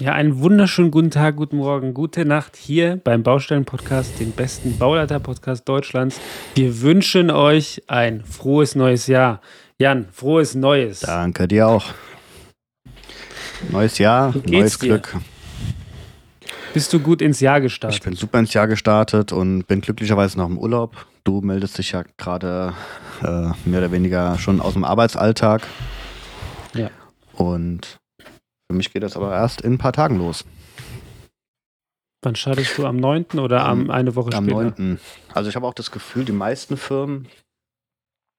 Ja, einen wunderschönen guten Tag, guten Morgen, gute Nacht hier beim Baustellen-Podcast, den besten Bauleiter-Podcast Deutschlands. Wir wünschen euch ein frohes neues Jahr. Jan, frohes Neues. Danke dir auch. Neues Jahr, neues dir? Glück. Bist du gut ins Jahr Ich gestartet? bin super ins Jahr gestartet und bin glücklicherweise noch im Urlaub. Du meldest dich ja gerade äh, mehr oder weniger schon aus dem Arbeitsalltag. Ja. Und für mich geht das aber erst in ein paar Tagen los. Wann startest du am 9. oder am, Am- eine Woche Am später? 9. Also ich habe auch das Gefühl, die meisten Firmen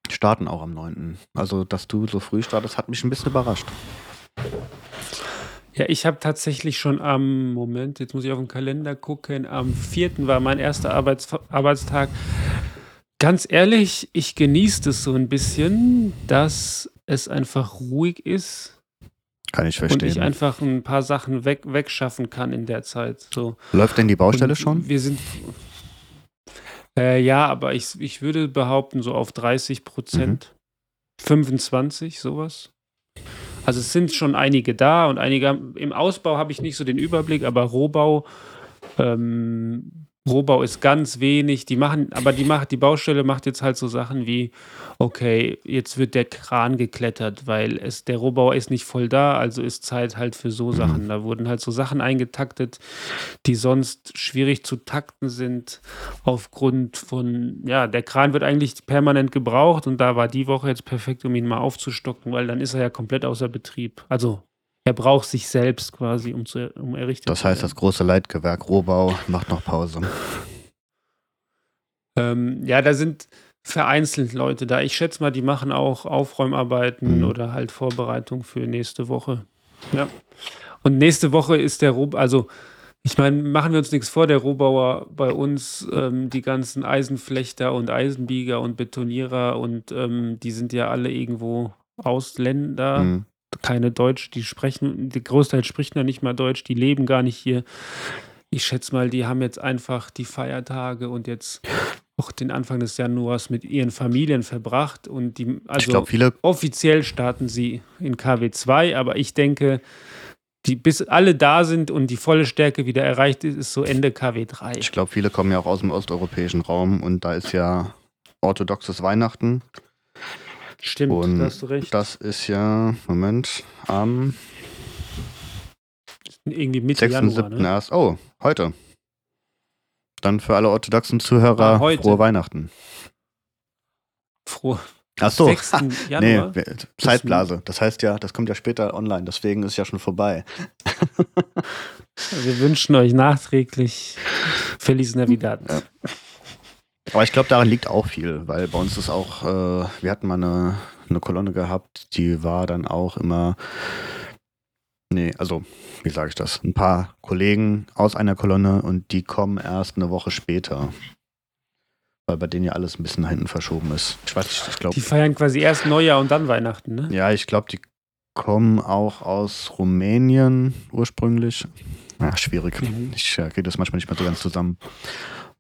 starten auch am 9. Also, dass du so früh startest, hat mich ein bisschen überrascht. Ja, ich habe tatsächlich schon am Moment, jetzt muss ich auf den Kalender gucken, am 4. war mein erster Arbeits Arbeitstag. Ganz ehrlich, ich genieße es so ein bisschen, dass es einfach ruhig ist Kann ich und verstehen. ich einfach ein paar Sachen weg, wegschaffen kann in der Zeit. So. Läuft denn die Baustelle Und schon? Wir sind. Äh, ja, aber ich, ich würde behaupten, so auf 30 Prozent, Mhm. 25, sowas. Also es sind schon einige da und einige im Ausbau habe ich nicht so den Überblick, aber Rohbau, ähm, Rohbau ist ganz wenig. Die machen, aber die macht, die Baustelle macht jetzt halt so Sachen wie, okay, jetzt wird der Kran geklettert, weil es, der Rohbauer ist nicht voll da, also ist Zeit halt für so Sachen. Da wurden halt so Sachen eingetaktet, die sonst schwierig zu takten sind, aufgrund von, ja, der Kran wird eigentlich permanent gebraucht und da war die Woche jetzt perfekt, um ihn mal aufzustocken, weil dann ist er ja komplett außer Betrieb. Also er braucht sich selbst quasi, um, zu, um errichtet Das heißt, das große Leitgewerk Rohbau macht noch Pause. Ähm, ja, da sind vereinzelt Leute da. Ich schätze mal, die machen auch Aufräumarbeiten Mhm. oder halt Vorbereitung für nächste Woche. Ja. Und nächste Woche ist der Rob, also ich meine, machen wir uns nichts vor, der Rohbauer bei uns, ähm, die ganzen Eisenflechter und Eisenbieger und Betonierer und ähm, die sind ja alle irgendwo Ausländer Mhm. Keine Deutsch, die sprechen, der Großteil spricht ja nicht mal Deutsch, die leben gar nicht hier. Ich schätze mal, die haben jetzt einfach die Feiertage und jetzt auch den Anfang des Januars mit ihren Familien verbracht und die, ich also glaube, viele, offiziell starten sie in KW 2, aber ich denke, die, bis alle da sind und die volle Stärke wieder erreicht ist, ist so Ende KW 3. ich glaube, viele kommen ja auch aus dem osteuropäischen Raum und da ist ja orthodoxes Weihnachten. Stimmt, Und da hast du recht. Das ist ja, Moment, am Irgendwie Mitte 6. Januar. 7. Ne? erst. Oh, heute. Dann für alle orthodoxen Zuhörer Ah, frohe Weihnachten. Froh. Ach so. 6. Nee, Zeitblase. Das heißt ja, das kommt ja später online, deswegen ist ja schon vorbei. Wir wünschen euch nachträglich Feliz Navidad. Ja. Aber ich glaube, daran liegt auch viel, weil bei uns ist auch, äh, wir hatten mal eine, eine Kolonne gehabt, die war dann auch immer, nee, also, wie sage ich das, ein paar Kollegen aus einer Kolonne und die kommen erst eine Woche später. Weil bei denen ja alles ein bisschen nach hinten verschoben ist. Ich weiß nicht, ich glaube, Die feiern quasi erst Neujahr und dann Weihnachten, ne? ja, ich glaube, die kommen auch aus Rumänien ursprünglich. Ja, schwierig. Mhm. Ich äh, kriege das manchmal nicht mehr so ganz zusammen.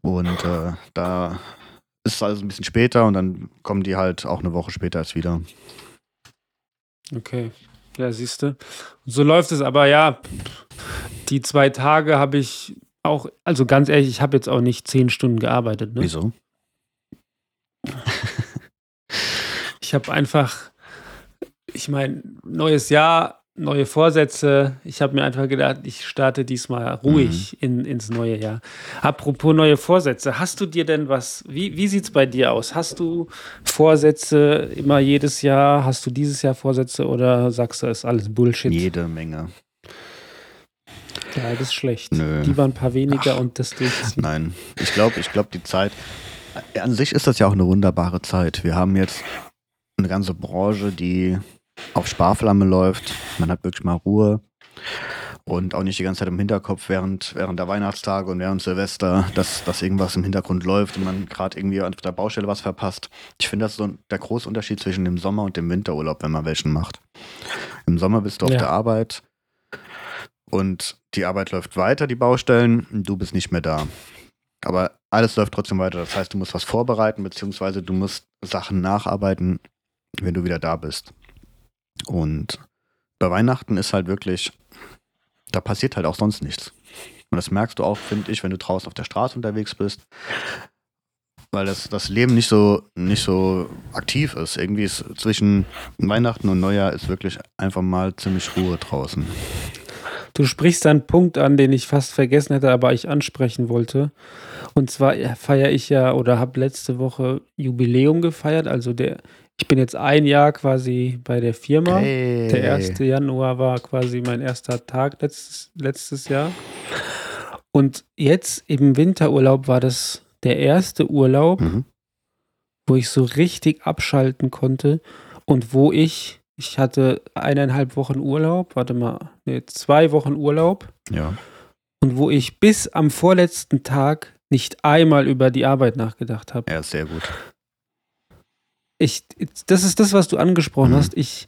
Und äh, da ist es also ein bisschen später und dann kommen die halt auch eine Woche später erst wieder. Okay. Ja, siehst du. So läuft es, aber ja, die zwei Tage habe ich auch, also ganz ehrlich, ich habe jetzt auch nicht zehn Stunden gearbeitet. Ne? Wieso? Ich habe einfach, ich meine, neues Jahr, neue Vorsätze. Ich habe mir einfach gedacht, ich starte diesmal ruhig in, ins neue Jahr. Apropos neue Vorsätze, hast du dir denn was, wie, wie sieht es bei dir aus? Hast du Vorsätze immer jedes Jahr? Hast du dieses Jahr Vorsätze oder sagst du, ist alles Bullshit? Jede Menge. Ja, das ist schlecht. Nö. Lieber ein paar weniger und das durchziehen. Nein, ich glaube, ich glaube, die Zeit, an sich ist das ja auch eine wunderbare Zeit. Wir haben jetzt eine ganze Branche, die auf Sparflamme läuft. Man hat wirklich mal Ruhe und auch nicht die ganze Zeit im Hinterkopf während, während der Weihnachtstage und während Silvester, dass, dass irgendwas im Hintergrund läuft und man gerade irgendwie auf der Baustelle was verpasst. Ich finde, das ist so der große Unterschied zwischen dem Sommer- und dem Winterurlaub, wenn man welchen macht. Im Sommer bist du auf Ja. der Arbeit und die Arbeit läuft weiter, die Baustellen, und du bist nicht mehr da. Aber alles läuft trotzdem weiter. Das heißt, du musst was vorbereiten, beziehungsweise du musst Sachen nacharbeiten, wenn du wieder da bist. Und bei Weihnachten ist halt wirklich, da passiert halt auch sonst nichts. Und das merkst du auch, finde ich, wenn du draußen auf der Straße unterwegs bist, weil das, das Leben nicht so, nicht so aktiv ist. Irgendwie ist zwischen Weihnachten und Neujahr ist wirklich einfach mal ziemlich Ruhe draußen. Du sprichst einen Punkt an, den ich fast vergessen hätte, aber ich ansprechen wollte. Und zwar feiere ich ja oder habe letzte Woche Jubiläum gefeiert. Also der, ich bin jetzt ein Jahr quasi bei der Firma. Hey. Der 1. Januar war quasi mein erster Tag letztes, letztes Jahr. Und jetzt im Winterurlaub war das der erste Urlaub, Mhm. wo ich so richtig abschalten konnte und wo ich, ich hatte eineinhalb Wochen Urlaub, warte mal, nee, zwei Wochen Urlaub Ja. und wo ich bis am vorletzten Tag nicht einmal über die Arbeit nachgedacht habe. Ja, sehr gut. Ich, das ist das, was du angesprochen Mhm. hast. Ich,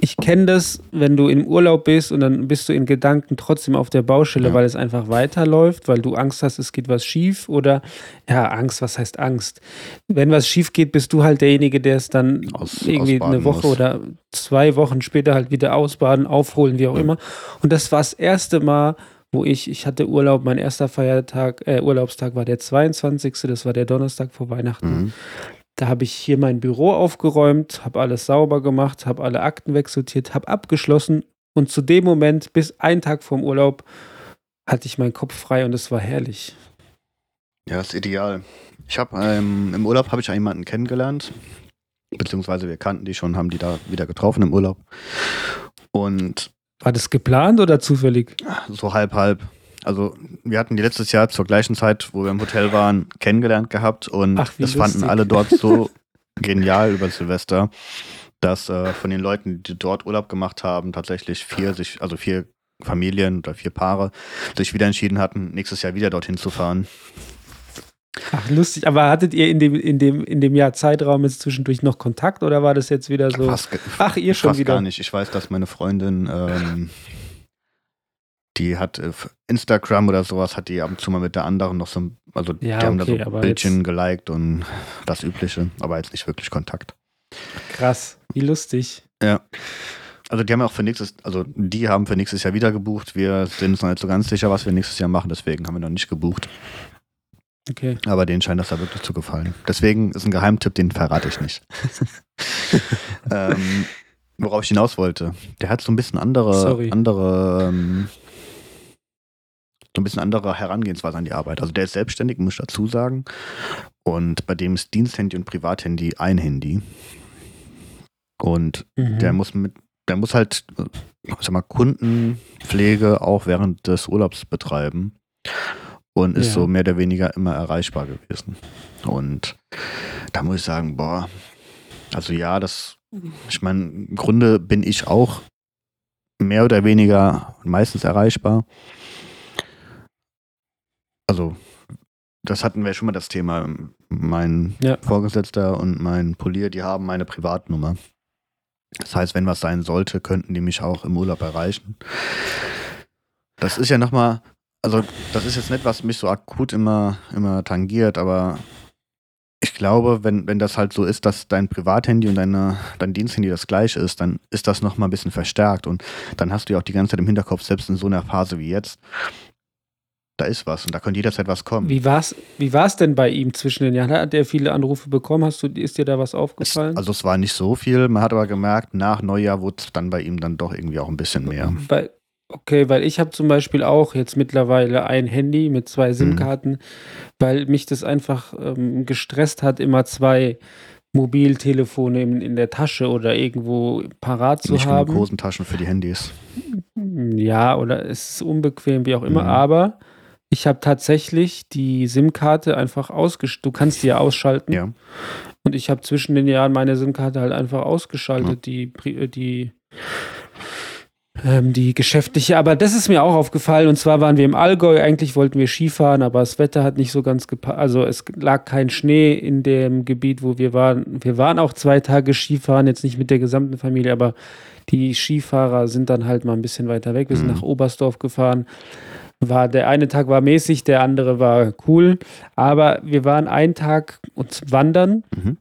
ich kenne das, wenn du im Urlaub bist und dann bist du in Gedanken trotzdem auf der Baustelle, Ja. weil es einfach weiterläuft, weil du Angst hast, es geht was schief oder ja, Angst, was heißt Angst? Wenn was schief geht, bist du halt derjenige, der es dann Aus- irgendwie eine Woche muss. oder zwei Wochen später halt wieder ausbaden, aufholen, wie auch immer. Und das war das erste Mal, wo ich, ich hatte Urlaub, mein erster Feiertag, äh, Urlaubstag war der 22., das war der Donnerstag vor Weihnachten. Mhm. Da habe ich hier mein Büro aufgeräumt, habe alles sauber gemacht, habe alle Akten wegsortiert, habe abgeschlossen und zu dem Moment, bis einen Tag vorm Urlaub, hatte ich meinen Kopf frei und es war herrlich. Ja, ist ideal. Ich habe ähm, im Urlaub habe ich jemanden kennengelernt, beziehungsweise wir kannten die schon, haben die da wieder getroffen im Urlaub. Und War das geplant oder zufällig? so halb halb. Also wir hatten die letztes Jahr zur gleichen Zeit, wo wir im Hotel waren, kennengelernt gehabt und Ach, das fanden lustig. alle dort so genial über Silvester, dass äh, von den Leuten, die dort Urlaub gemacht haben, tatsächlich vier sich, also vier Familien oder vier Paare sich wieder entschieden hatten, nächstes Jahr wieder dorthin zu fahren. Ach, lustig. Aber hattet ihr in dem, in dem, in dem Jahr Zeitraum jetzt zwischendurch noch Kontakt oder war das jetzt wieder so? Fast, Ach, ihr schon fast wieder. gar nicht. Ich weiß, dass meine Freundin, ähm, die hat äh, auf Instagram oder sowas, hat die ab und zu mal mit der anderen noch so, ein- also Ja, die haben okay, da so Bildchen geliked und das Übliche, aber jetzt nicht wirklich Kontakt. Krass, wie lustig. Ja. Also die haben auch für nächstes, also die haben für nächstes Jahr wieder gebucht. Wir sind uns noch nicht so ganz sicher, was wir nächstes Jahr machen, deswegen haben wir noch nicht gebucht. Okay. Aber denen scheint das da wirklich zu gefallen. Deswegen ist ein Geheimtipp, den verrate ich nicht. ähm, worauf ich hinaus wollte. Der hat so ein bisschen andere, Sorry. andere, ähm, so ein bisschen andere Herangehensweise an die Arbeit. Also der ist selbstständig, muss ich dazu sagen. Und bei dem ist Diensthandy und Privathandy ein Handy. Und Mhm. der muss mit, der muss halt, ich sag mal, Kundenpflege auch während des Urlaubs betreiben und ist Ja. so mehr oder weniger immer erreichbar gewesen. Und da muss ich sagen, boah, also ja, das, ich meine, im Grunde bin ich auch mehr oder weniger meistens erreichbar. Also, das hatten wir schon mal das Thema. Mein Ja. Vorgesetzter und mein Polier, die haben meine Privatnummer. Das heißt, wenn was sein sollte, könnten die mich auch im Urlaub erreichen. Das ist ja nochmal, also das ist jetzt nicht, was mich so akut immer, immer tangiert, aber ich glaube, wenn, wenn das halt so ist, dass dein Privathandy und deine, dein Diensthandy das gleiche ist, dann ist das nochmal ein bisschen verstärkt und dann hast du ja auch die ganze Zeit im Hinterkopf, selbst in so einer Phase wie jetzt, da ist was und da könnte jederzeit was kommen. Wie war's, wie war's denn bei ihm zwischen den Jahren? Hat er viele Anrufe bekommen? Hast du, ist dir da was Es, aufgefallen? also es war nicht so viel, man hat aber gemerkt, nach Neujahr wurde es dann bei ihm dann doch irgendwie auch ein bisschen mehr. Weil, okay, weil ich habe zum Beispiel auch jetzt mittlerweile ein Handy mit Mhm. zwei SIM-Karten, weil mich das einfach ähm, gestresst hat, immer zwei Mobiltelefone in, in der Tasche oder irgendwo parat zu Nicht haben. Hosentaschen für die Handys. Ja, oder es ist unbequem, wie auch immer, Mhm. aber ich habe tatsächlich die SIM-Karte einfach ausgestellt. Du kannst die ja ausschalten. Ja. Und ich habe zwischen den Jahren meine SIM-Karte halt einfach ausgeschaltet, die, Pri- äh, die, ähm, die geschäftliche. Aber das ist mir auch aufgefallen. Und zwar waren wir im Allgäu. Eigentlich wollten wir Skifahren, aber das Wetter hat nicht so ganz gepasst. Also es lag kein Schnee in dem Gebiet, wo wir waren. Wir waren auch zwei Tage Skifahren, jetzt nicht mit der gesamten Familie, aber die Skifahrer sind dann halt mal ein bisschen weiter weg. Wir sind Mhm. nach Oberstdorf gefahren. War, der eine Tag war mäßig, der andere war cool. Aber wir waren einen Tag uns wandern Mhm.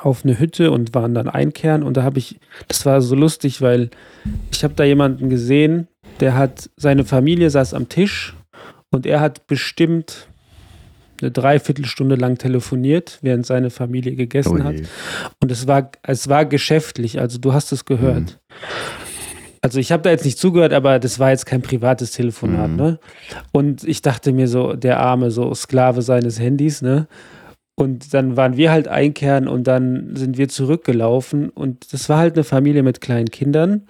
auf eine Hütte und waren dann einkehren. Und da habe ich, das war so lustig, weil ich habe da jemanden gesehen, der hat, seine Familie saß am Tisch und er hat bestimmt eine Dreiviertelstunde lang telefoniert, während seine Familie gegessen Oh hat. Und es war, es war geschäftlich, also du hast es gehört. Mhm. Also ich habe da jetzt nicht zugehört, aber das war jetzt kein privates Telefonat, Mhm. ne? Und ich dachte mir so, der Arme, so Sklave seines Handys, ne? Und dann waren wir halt einkehren und dann sind wir zurückgelaufen und das war halt eine Familie mit kleinen Kindern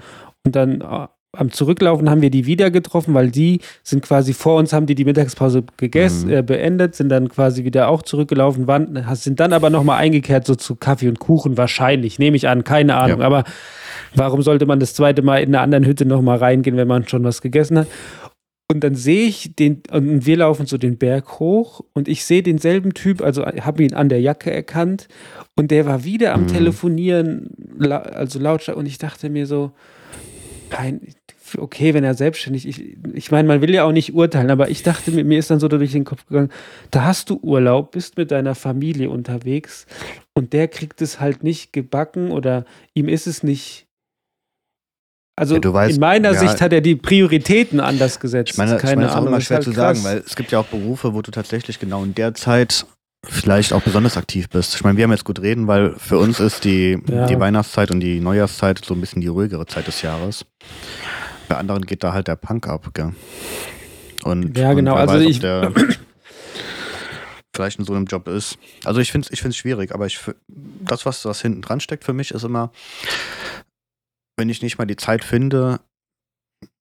und dann äh, am Zurücklaufen haben wir die wieder getroffen, weil die sind quasi vor uns, haben die die Mittagspause gegessen, Mhm. äh, beendet, sind dann quasi wieder auch zurückgelaufen, waren, sind dann aber nochmal eingekehrt, so zu Kaffee und Kuchen wahrscheinlich, nehme ich an, keine Ahnung, Ja. aber warum sollte man das zweite Mal in einer anderen Hütte nochmal reingehen, wenn man schon was gegessen hat? Und dann sehe ich den, und wir laufen so den Berg hoch und ich sehe denselben Typ, also habe ihn an der Jacke erkannt und der war wieder am Mhm. Telefonieren, also lautstark und ich dachte mir so, kein, okay, wenn er selbstständig, ich, ich meine, man will ja auch nicht urteilen, aber ich dachte mir, mir ist dann so durch den Kopf gegangen, da hast du Urlaub, bist mit deiner Familie unterwegs und der kriegt es halt nicht gebacken oder ihm ist es nicht. Also Ja, weißt, in meiner ja. Sicht hat er die Prioritäten anders gesetzt. Ich meine, ich Keine meine, das ist auch immer schwer halt zu sagen, weil es gibt ja auch Berufe, wo du tatsächlich genau in der Zeit vielleicht auch besonders aktiv bist. Ich meine, wir haben jetzt gut reden, weil für uns ist die, Ja. die Weihnachtszeit und die Neujahrszeit so ein bisschen die ruhigere Zeit des Jahres. Bei anderen geht da halt der Punk ab, gell? Und, Ja, und genau, wer also weiß, ob ich- der vielleicht in so einem Job ist. Also ich finde es ich find's schwierig, aber ich, das, was, was hinten dran steckt für mich, ist immer, wenn ich nicht mal die Zeit finde,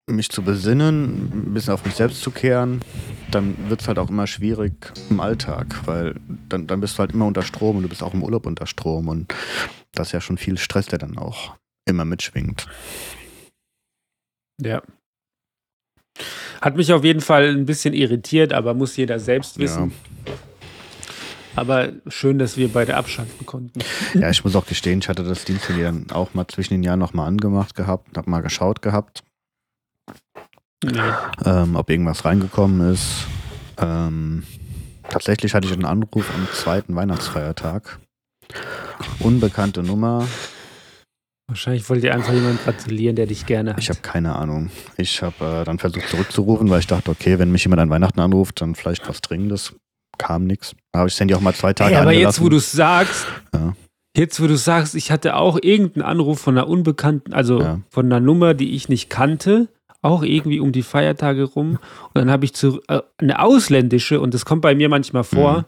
mich zu besinnen, ein bisschen auf mich selbst zu kehren, dann wird es halt auch immer schwierig im Alltag, weil dann, dann bist du halt immer unter Strom und du bist auch im Urlaub unter Strom und das ist ja schon viel Stress, der dann auch immer mitschwingt. Ja. Hat mich auf jeden Fall ein bisschen irritiert, aber muss jeder selbst wissen. Aber schön, dass wir beide abschalten konnten. Ja, ich muss auch gestehen, ich hatte das Diensthandy dann auch mal zwischen den Jahren nochmal angemacht gehabt, hab mal geschaut gehabt, Nee. ähm, ob irgendwas reingekommen ist. Ähm, tatsächlich hatte ich einen Anruf am zweiten Weihnachtsfeiertag. Unbekannte Nummer, Wahrscheinlich wollte dir einfach jemand gratulieren, der dich gerne hat. Ich habe keine Ahnung. Ich habe äh, dann versucht zurückzurufen, weil ich dachte, okay, wenn mich jemand an Weihnachten anruft, dann vielleicht was Dringendes. Kam nichts. Da habe ich das Handy auch mal zwei Tage Ey, aber jetzt, wo du es sagst, Ja. jetzt, wo du sagst, ich hatte auch irgendeinen Anruf von einer unbekannten, also Ja. von einer Nummer, die ich nicht kannte, auch irgendwie um die Feiertage rum. Und dann habe ich zu, äh, eine ausländische, und das kommt bei mir manchmal vor, Mhm.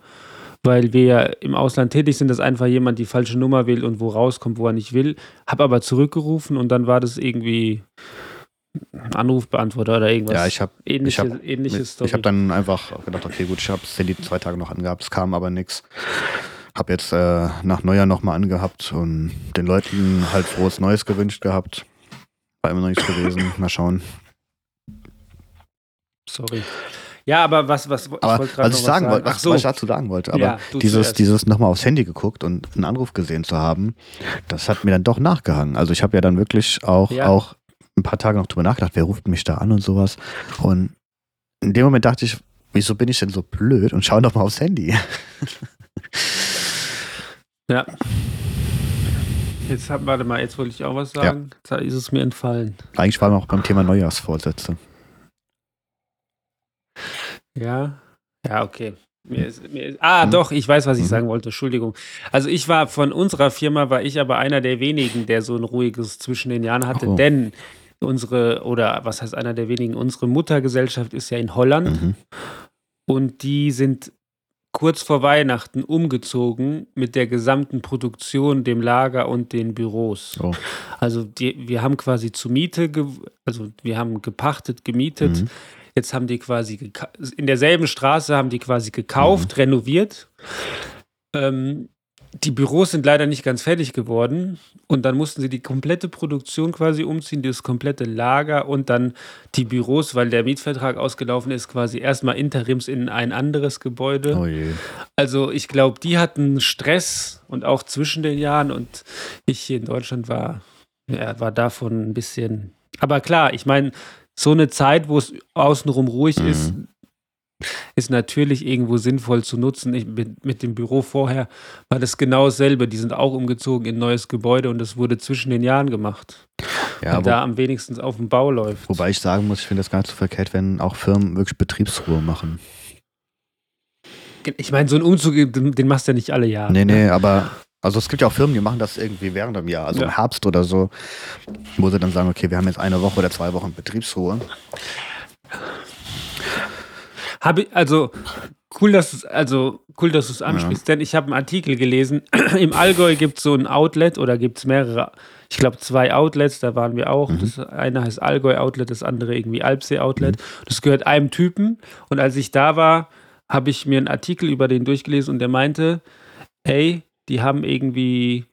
weil wir ja im Ausland tätig sind, dass einfach jemand die falsche Nummer wählt und wo rauskommt, wo er nicht will. Habe aber zurückgerufen und dann war das irgendwie Anrufbeantworter oder irgendwas. ja, ich habe ähnliche, ich hab- ähnliche Story. ich hab dann einfach gedacht, okay, gut, ich habe das Handy zwei Tage noch angehabt, es kam aber nichts. Habe jetzt äh, nach Neujahr nochmal angehabt und den Leuten halt frohes Neues gewünscht gehabt. War immer noch nichts gewesen. Mal schauen. Sorry. Ja, aber was, was, ich Aber wollte was ich sagen wollte, was, so. was ich dazu sagen wollte, aber Ja, dieses, zuerst. dieses nochmal aufs Handy geguckt und einen Anruf gesehen zu haben, das hat mir dann doch nachgehangen. Also ich habe ja dann wirklich auch, Ja. auch ein paar Tage noch drüber nachgedacht, wer ruft mich da an und sowas. Und in dem Moment dachte ich, wieso bin ich denn so blöd und schau doch mal aufs Handy. Ja. Jetzt hab, warte mal, jetzt wollte ich auch was sagen. Jetzt ist es mir entfallen. Eigentlich waren wir auch beim Thema Neujahrsvorsätze. Ja. Ja, okay. Mir ist, mir ist, ah, doch, ich weiß, was ich Mhm. sagen wollte. Entschuldigung. Also ich war von unserer Firma, war ich aber einer der wenigen, der so ein ruhiges zwischen den Jahren hatte, Oh. denn unsere, oder was heißt einer der wenigen, unsere Muttergesellschaft ist ja in Holland Mhm. und die sind kurz vor Weihnachten umgezogen mit der gesamten Produktion, dem Lager und den Büros. Oh. Also die, wir haben quasi zu Miete, also wir haben gepachtet, gemietet. Mhm. Jetzt haben die quasi in derselben Straße haben die quasi gekauft, Mhm. renoviert. Ähm, die Büros sind leider nicht ganz fertig geworden und dann mussten sie die komplette Produktion quasi umziehen, das komplette Lager und dann die Büros, weil der Mietvertrag ausgelaufen ist, quasi erstmal interims in ein anderes Gebäude. Oh. Also ich glaube, die hatten Stress und auch zwischen den Jahren und ich hier in Deutschland war, ja, war davon ein bisschen. Aber klar, ich meine, so eine Zeit, wo es außenrum ruhig Mhm. ist, ist natürlich irgendwo sinnvoll zu nutzen. Ich, mit, mit dem Büro vorher war das genau dasselbe. Die sind auch umgezogen in ein neues Gebäude und das wurde zwischen den Jahren gemacht. Ja, und wo, da am wenigsten auf dem Bau läuft. wobei ich sagen muss, ich finde das gar nicht so verkehrt, wenn auch Firmen wirklich Betriebsruhe machen. Ich meine, so ein Umzug, den, machst du ja nicht alle Jahre. Nee, nee, aber also es gibt ja auch Firmen, die machen das irgendwie während dem Jahr, also Ja. im Herbst oder so, wo sie dann sagen, okay, wir haben jetzt eine Woche oder zwei Wochen Betriebsruhe. Habe ich, also cool, dass du also cool, dass du es ansprichst, denn ich habe einen Artikel gelesen. Im Allgäu gibt es so ein Outlet oder gibt es mehrere, ich glaube zwei Outlets, da waren wir auch. Das eine heißt Allgäu Outlet, das andere irgendwie Alpsee Outlet. Das gehört einem Typen. Und als ich da war, habe ich mir einen Artikel über den durchgelesen und der meinte, ey, die haben irgendwie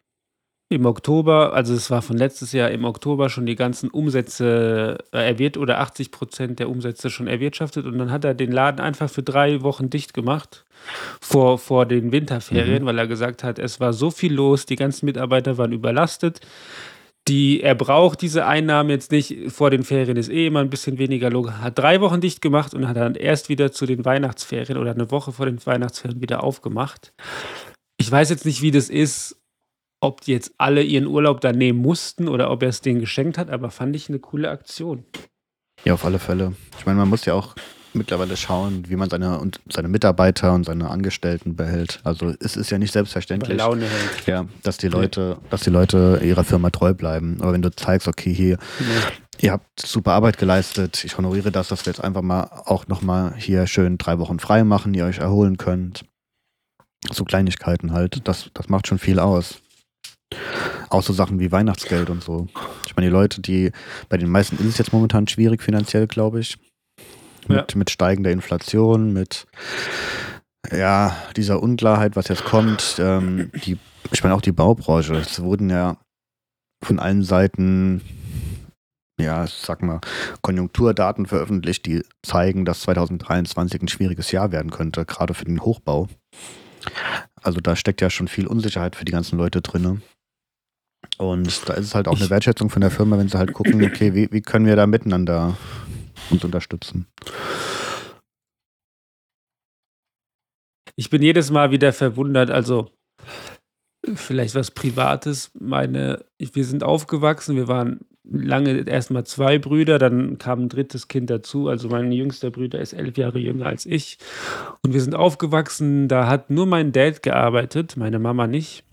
im Oktober, also es war von letztes Jahr im Oktober schon die ganzen Umsätze äh, oder 80 Prozent der Umsätze schon erwirtschaftet und dann hat er den Laden einfach für drei Wochen dicht gemacht vor, vor den Winterferien, weil er gesagt hat, es war so viel los, die ganzen Mitarbeiter waren überlastet. Die, er braucht diese Einnahmen jetzt nicht. Vor den Ferien ist eh immer ein bisschen weniger los. Hat drei Wochen dicht gemacht und hat dann erst wieder zu den Weihnachtsferien oder eine Woche vor den Weihnachtsferien wieder aufgemacht. Ich weiß jetzt nicht, wie das ist, ob die jetzt alle ihren Urlaub da nehmen mussten oder ob er es denen geschenkt hat, aber fand ich eine coole Aktion. Ja, auf alle Fälle. Ich meine, man muss ja auch mittlerweile schauen, wie man seine und seine Mitarbeiter und seine Angestellten behält. Also es ist ja nicht Bei selbstverständlich. Laune hält. Ja, dass die Leute, dass die Leute ihrer Firma treu bleiben. Aber wenn du zeigst, okay, hier, ihr habt super Arbeit geleistet, ich honoriere das, dass wir jetzt einfach mal auch nochmal hier schön drei Wochen frei machen, ihr euch erholen könnt. So Kleinigkeiten halt, das, das macht schon viel aus. Auch so Sachen wie Weihnachtsgeld und so. Ich meine, die Leute, die, bei den meisten ist es jetzt momentan schwierig finanziell, glaube ich. Mit, mit steigender Inflation, mit ja, dieser Unklarheit, was jetzt kommt. Ähm, die, ich meine, auch die Baubranche. Es wurden ja von allen Seiten, ja, ich sag mal, Konjunkturdaten veröffentlicht, die zeigen, dass 2023 ein schwieriges Jahr werden könnte, gerade für den Hochbau. Also da steckt ja schon viel Unsicherheit für die ganzen Leute drin. Und da ist es halt auch eine Wertschätzung von der Firma, wenn sie halt gucken, okay, wie, wie können wir da miteinander uns unterstützen. Ich bin jedes Mal wieder verwundert, also vielleicht was Privates. Meine, wir sind aufgewachsen, wir waren lange erstmal zwei Brüder, dann kam ein drittes Kind dazu. Also mein jüngster Bruder ist elf Jahre jünger als ich. Und wir sind aufgewachsen, da hat nur mein Dad gearbeitet, meine Mama nicht.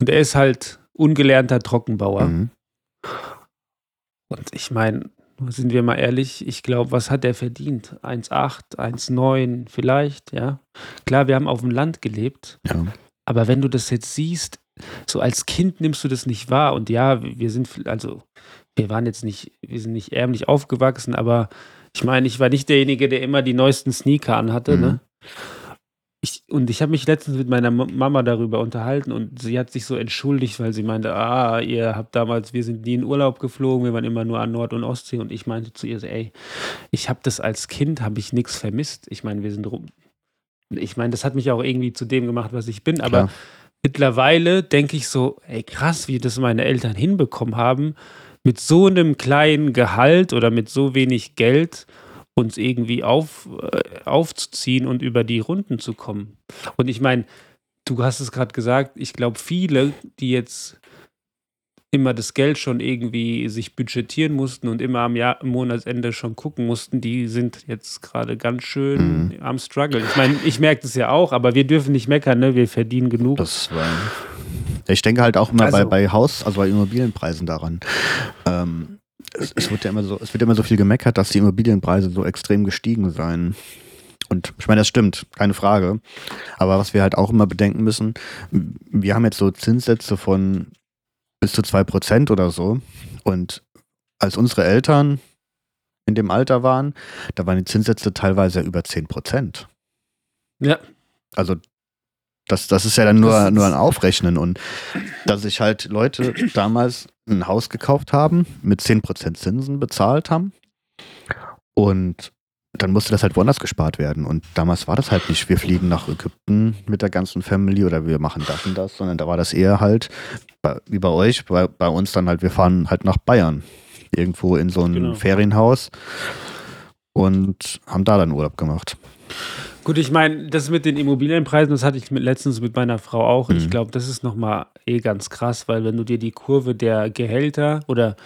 Und er ist halt ungelernter Trockenbauer. Mhm. Und ich meine, sind wir mal ehrlich, ich glaube, was hat er verdient? 1,8, 1,9 vielleicht, ja. Klar, wir haben auf dem Land gelebt, Ja. aber wenn du das jetzt siehst, so als Kind nimmst du das nicht wahr. Und ja, wir sind, also, wir waren jetzt nicht, wir sind nicht ärmlich aufgewachsen, aber ich meine, ich war nicht derjenige, der immer die neuesten Sneaker anhatte, Mhm. ne? Ich, und ich habe mich letztens mit meiner Ma- Mama darüber unterhalten und sie hat sich so entschuldigt, weil sie meinte, ah, ihr habt damals, wir sind nie in Urlaub geflogen, wir waren immer nur an Nord- und Ostsee und ich meinte zu ihr, so, ey, ich habe das als Kind, habe ich nichts vermisst. Ich meine, wir sind rum. Ich meine, das hat mich auch irgendwie zu dem gemacht, was ich bin, aber Klar. mittlerweile denke ich so, ey, krass, wie das meine Eltern hinbekommen haben, mit so einem kleinen Gehalt oder mit so wenig Geld uns irgendwie auf, äh, aufzuziehen und über die Runden zu kommen. Und ich meine, du hast es gerade gesagt, ich glaube, viele, die jetzt immer das Geld schon irgendwie sich budgetieren mussten und immer am, Jahr, Monatsende schon gucken mussten, die sind jetzt gerade ganz schön Mhm. am Struggle. Ich meine, ich merke das ja auch, aber wir dürfen nicht meckern, ne? wir verdienen genug. Das war. Ich denke halt auch immer bei, Also- bei Haus, also bei Immobilienpreisen daran. Ähm, es, es wird ja immer so, es wird immer so viel gemeckert, dass die Immobilienpreise so extrem gestiegen seien. Und ich meine, das stimmt, keine Frage. Aber was wir halt auch immer bedenken müssen, wir haben jetzt so Zinssätze von bis zu 2% oder so. Und als unsere Eltern in dem Alter waren, da waren die Zinssätze teilweise über 10%. Ja. Also Das, das ist ja dann nur, nur ein Aufrechnen und dass sich halt Leute damals ein Haus gekauft haben, mit 10% Zinsen bezahlt haben und dann musste das halt woanders gespart werden. Und damals war das halt nicht, wir fliegen nach Ägypten mit der ganzen Family oder wir machen das und das, sondern da war das eher halt, bei, wie bei euch, bei, bei uns dann halt, wir fahren halt nach Bayern. Irgendwo in so ein Genau. Ferienhaus und haben da dann Urlaub gemacht. Gut, ich meine, das mit den Immobilienpreisen, das hatte ich mit, letztens mit meiner Frau auch. Und ich Mhm. glaube, das ist nochmal eh ganz krass, weil wenn du dir die Kurve der Gehälter oder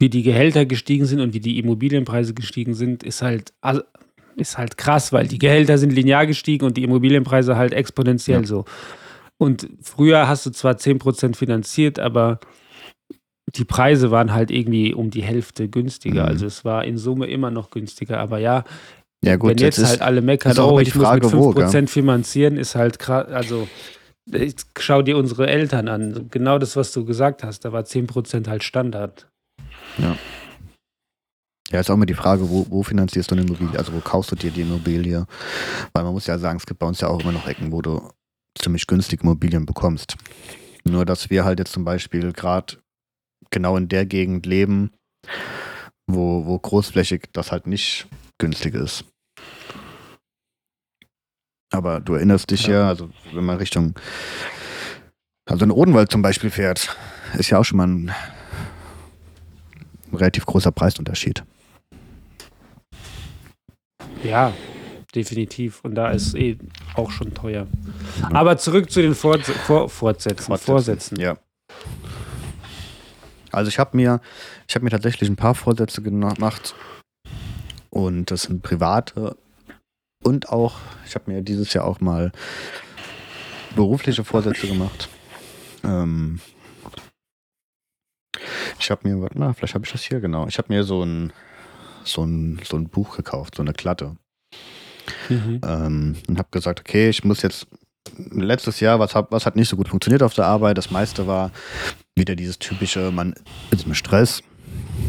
wie die Gehälter gestiegen sind und wie die Immobilienpreise gestiegen sind, ist halt, ist halt krass, weil die Gehälter sind linear gestiegen und die Immobilienpreise halt exponentiell Ja. so. Und früher hast du zwar 10% finanziert, aber die Preise waren halt irgendwie um die Hälfte günstiger. Mhm. Also es war in Summe immer noch günstiger. Aber ja, Ja gut, wenn jetzt, halt alle meckern, oh, ich die muss mit Frage, wo, 5% finanzieren, ist halt krass. Also, ich schau dir unsere Eltern an. Genau das, was du gesagt hast. Da war 10% halt Standard. Ja, ist auch immer die Frage, wo, wo finanzierst du eine Immobilie? Also wo kaufst du dir die Immobilie? Weil man muss ja sagen, es gibt bei uns ja auch immer noch Ecken, wo du ziemlich günstig Immobilien bekommst. Nur, dass wir halt jetzt zum Beispiel gerade genau in der Gegend leben, wo, wo großflächig das halt nicht günstig ist. Aber du erinnerst dich ja, Ja. also wenn man Richtung, also in Odenwald zum Beispiel fährt, ist ja auch schon mal ein relativ großer Preisunterschied. Ja, definitiv. Und da ist eh auch schon teuer. Aber zurück zu den Forts Vor Fortsätzen. Vorsätzen. Ja. Also ich habe mir, ich habe mir tatsächlich ein paar Vorsätze gemacht und das sind private und auch, ich habe mir dieses Jahr auch mal berufliche Vorsätze gemacht. Ähm, ich habe mir, warte mal, vielleicht habe ich das hier genau. Ich habe mir so ein, so ein, so ein Buch gekauft, so eine Klatte. Mhm. ähm, und habe gesagt, okay, ich muss jetzt letztes Jahr, was, hab, was hat nicht so gut funktioniert auf der Arbeit? Das meiste war wieder dieses typische, man ist im Stress,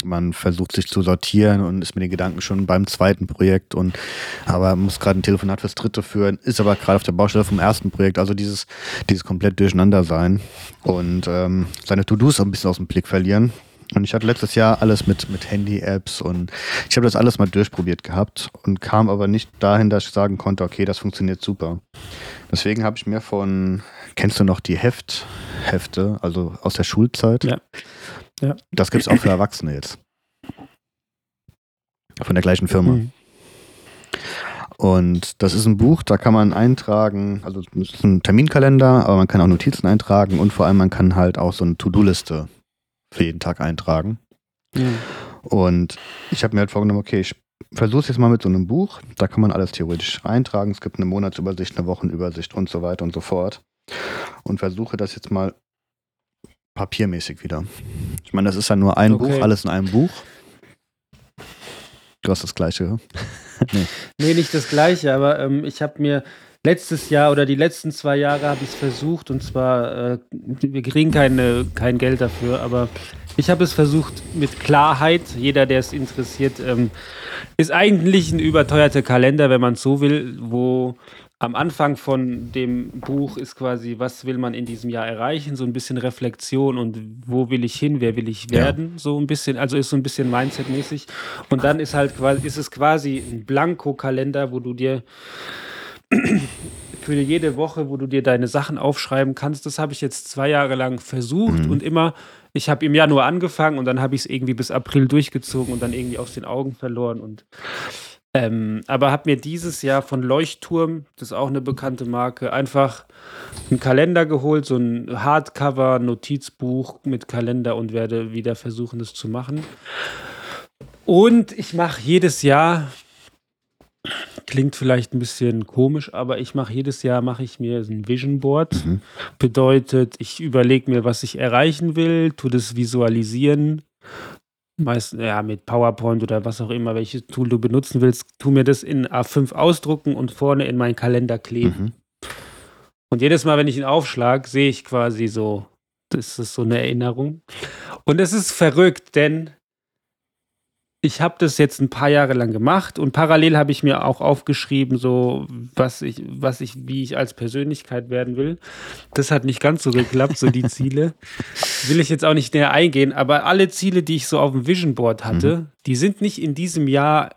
man versucht sich zu sortieren und ist mit den Gedanken schon beim zweiten Projekt und aber muss gerade ein Telefonat fürs dritte führen, ist aber gerade auf der Baustelle vom ersten Projekt, also dieses, dieses komplett durcheinander sein und ähm, seine To-Dos ein bisschen aus dem Blick verlieren. Und ich hatte letztes Jahr alles mit, mit Handy-Apps und ich habe das alles mal durchprobiert gehabt und kam aber nicht dahin, dass ich sagen konnte, okay, das funktioniert super. Deswegen habe ich mir von, kennst du noch die Heft, Hefte, also aus der Schulzeit? Ja. Ja. Das gibt es auch für Erwachsene jetzt. Von der gleichen Firma. Mhm. Und das ist ein Buch, da kann man eintragen, also es ist ein Terminkalender, aber man kann auch Notizen eintragen und vor allem man kann halt auch so eine To-Do-Liste für jeden Tag eintragen. Mhm. Und ich habe mir halt vorgenommen, okay, ich versuche es jetzt mal mit so einem Buch. Da kann man alles theoretisch eintragen. Es gibt eine Monatsübersicht, eine Wochenübersicht und so weiter und so fort. Und versuche das jetzt mal papiermäßig wieder. Ich meine, das ist ja nur ein Okay. Buch, alles in einem Buch. Du hast das gleiche. Nee, nicht das gleiche, aber ähm, ich habe mir letztes Jahr oder die letzten zwei Jahre habe ich es versucht und zwar, äh, wir kriegen keine, kein Geld dafür, aber ich habe es versucht mit Klarheit. Jeder, der es interessiert, ähm, ist eigentlich ein überteuerter Kalender, wenn man es so will, wo am Anfang von dem Buch ist quasi, was will man in diesem Jahr erreichen, so ein bisschen Reflexion und wo will ich hin, wer will ich Ja. werden, so ein bisschen, also ist so ein bisschen Mindset-mäßig. Und dann ist halt quasi, ist es quasi ein Blanko-Kalender, wo du dir für jede Woche, wo du dir deine Sachen aufschreiben kannst. Das habe ich jetzt zwei Jahre lang versucht Mhm. und immer, ich habe im Januar angefangen und dann habe ich es irgendwie bis April durchgezogen und dann irgendwie aus den Augen verloren und ähm, aber habe mir dieses Jahr von Leuchtturm, das ist auch eine bekannte Marke, einfach einen Kalender geholt, so ein Hardcover-Notizbuch mit Kalender und werde wieder versuchen, das zu machen. Und ich mache jedes Jahr, klingt vielleicht ein bisschen komisch, aber ich mache jedes Jahr mache ich mir ein Vision Board. Mhm. Bedeutet, ich überlege mir, was ich erreichen will, tu das visualisieren. Meist, ja, mit PowerPoint oder was auch immer, welches Tool du benutzen willst, tu mir das in A5 ausdrucken und vorne in meinen Kalender kleben. Mhm. Und jedes Mal, wenn ich ihn aufschlage, sehe ich quasi so, das ist so eine Erinnerung. Und es ist verrückt, denn ich habe das jetzt ein paar Jahre lang gemacht und parallel habe ich mir auch aufgeschrieben, so was ich, was ich, wie ich als Persönlichkeit werden will. Das hat nicht ganz so geklappt, so die Ziele. Will ich jetzt auch nicht näher eingehen, aber alle Ziele, die ich so auf dem Vision Board hatte, mhm. die sind nicht in diesem Jahr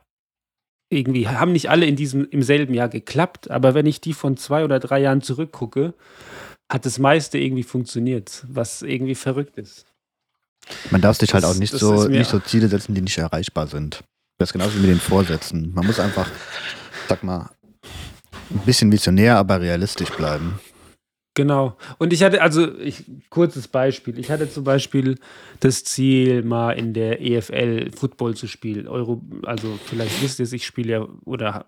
irgendwie, haben nicht alle in diesem, im selben Jahr geklappt, aber wenn ich die von zwei oder drei Jahren zurückgucke, hat das meiste irgendwie funktioniert, was irgendwie verrückt ist. Man darf sich halt auch nicht so, nicht so Ziele setzen, die nicht erreichbar sind. Das ist genauso wie mit den Vorsätzen. Man muss einfach, sag mal, ein bisschen visionär, aber realistisch bleiben. Genau. Und ich hatte, also, ich, kurzes Beispiel. Ich hatte zum Beispiel das Ziel, mal in der EFL Football zu spielen. Euro, also, vielleicht wisst ihr es, ich spiele ja oder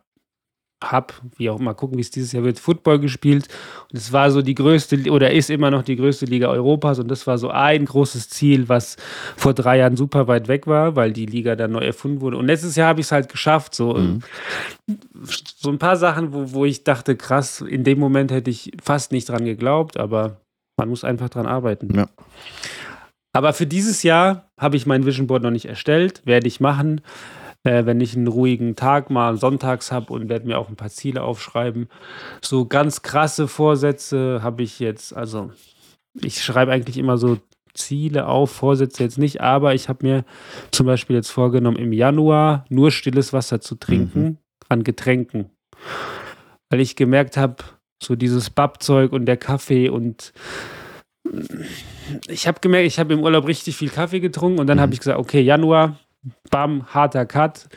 habe, wie auch mal gucken, wie es dieses Jahr wird, Football gespielt. Und es war so die größte oder ist immer noch die größte Liga Europas. Und das war so ein großes Ziel, was vor drei Jahren super weit weg war, weil die Liga dann neu erfunden wurde. Und letztes Jahr habe ich es halt geschafft. So, mhm. so ein paar Sachen, wo, wo ich dachte, krass, in dem Moment hätte ich fast nicht dran geglaubt, aber man muss einfach dran arbeiten. Ja. Aber für dieses Jahr habe ich mein Vision Board noch nicht erstellt, werde ich machen äh, wenn ich einen ruhigen Tag mal sonntags habe und werde mir auch ein paar Ziele aufschreiben. So ganz krasse Vorsätze habe ich jetzt, also ich schreibe eigentlich immer so Ziele auf, Vorsätze jetzt nicht, aber ich habe mir zum Beispiel jetzt vorgenommen, im Januar nur stilles Wasser zu trinken mhm. an Getränken. Weil ich gemerkt habe, so dieses Babzeug und der Kaffee und ich habe gemerkt, ich habe im Urlaub richtig viel Kaffee getrunken und dann mhm. habe ich gesagt, okay, Januar, bam, harter Cut.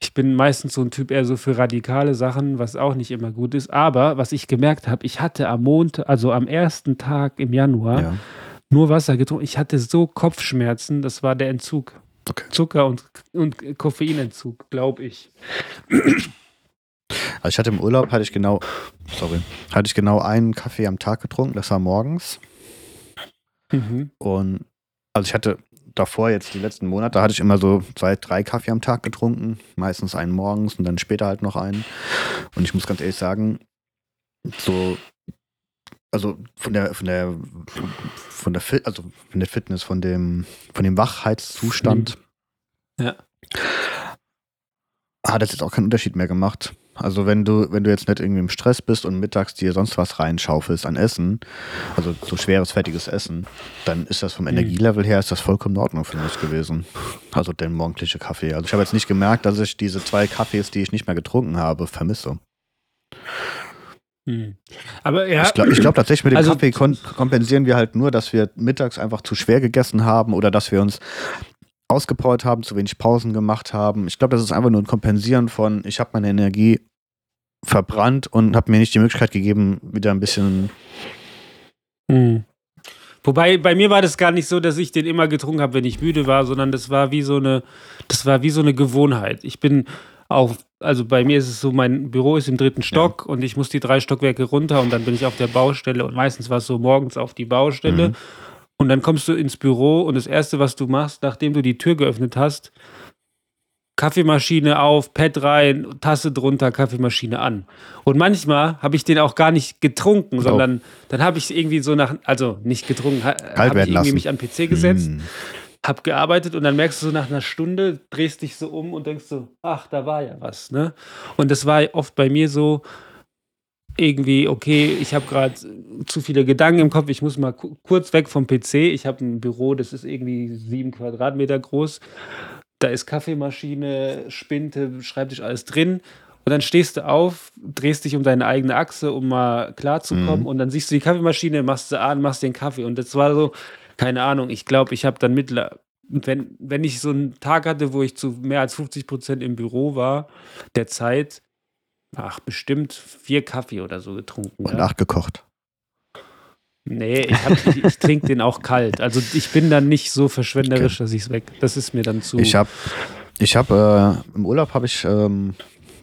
Ich bin meistens so ein Typ eher so für radikale Sachen, was auch nicht immer gut ist. Aber was ich gemerkt habe, ich hatte am Montag, also am ersten Tag im Januar, ja. nur Wasser getrunken. Ich hatte so Kopfschmerzen, das war der Entzug. Okay. Zucker- und, und Koffeinentzug, glaube ich. Also ich hatte im Urlaub, hatte ich genau, sorry, hatte ich genau einen Kaffee am Tag getrunken, das war morgens. Mhm. Und also ich hatte davor, jetzt die letzten Monate, hatte ich immer so zwei, drei Kaffee am Tag getrunken. Meistens einen morgens und dann später halt noch einen. Und ich muss ganz ehrlich sagen, so, also von der, von der, von der, Fit, also von der Fitness, von dem, von dem Wachheitszustand. Ja. Hat das jetzt auch keinen Unterschied mehr gemacht. Also wenn du, wenn du jetzt nicht irgendwie im Stress bist und mittags dir sonst was reinschaufelst an Essen, also so schweres, fettiges Essen, dann ist das vom mhm. Energielevel her ist das vollkommen in Ordnung für mich gewesen. Also der morgendliche Kaffee. Also ich habe jetzt nicht gemerkt, dass ich diese zwei Kaffees, die ich nicht mehr getrunken habe, vermisse. Hm. Aber ja. Ich glaube glaub, tatsächlich mit dem also, Kaffee kompensieren wir halt nur, dass wir mittags einfach zu schwer gegessen haben oder dass wir uns ausgepowert haben, zu wenig Pausen gemacht haben. Ich glaube, das ist einfach nur ein Kompensieren von, ich habe meine Energie verbrannt und habe mir nicht die Möglichkeit gegeben, wieder ein bisschen. Mhm. Wobei bei mir war das gar nicht so, dass ich den immer getrunken habe, wenn ich müde war, sondern das war wie so eine, das war wie so eine Gewohnheit. Ich bin auch, also bei mir ist es so, mein Büro ist im dritten Stock ja. und ich muss die drei Stockwerke runter und dann bin ich auf der Baustelle und meistens war es so morgens auf die Baustelle. Mhm. Und dann kommst du ins Büro und das Erste, was du machst, nachdem du die Tür geöffnet hast, Kaffeemaschine auf, Pad rein, Tasse drunter, Kaffeemaschine an. Und manchmal habe ich den auch gar nicht getrunken, sondern dann habe ich irgendwie so nach, also nicht getrunken, habe ich irgendwie lassen. mich an PC gesetzt, hm. habe gearbeitet und dann merkst du so nach einer Stunde, drehst dich so um und denkst so, ach, da war ja was. Ne? Und das war oft bei mir so, irgendwie, okay, ich habe gerade zu viele Gedanken im Kopf, ich muss mal kurz weg vom PC. Ich habe ein Büro, das ist irgendwie sieben Quadratmeter groß. Da ist Kaffeemaschine, Spinte, Schreibtisch, alles drin. Und dann stehst du auf, drehst dich um deine eigene Achse, um mal klarzukommen. Mhm. Und dann siehst du die Kaffeemaschine, machst sie an, machst den Kaffee. Und das war so, keine Ahnung, ich glaube, ich habe dann mittler, wenn, wenn ich so einen Tag hatte, wo ich zu mehr als 50 Prozent im Büro war, der Zeit, ach, bestimmt vier Kaffee oder so getrunken. Und ja. nachgekocht. Nee, ich, hab, ich, ich trinke den auch kalt. Also ich bin dann nicht so verschwenderisch, dass ich es weg. Das ist mir dann zu. Ich habe, ich habe äh, im Urlaub habe ich, ähm,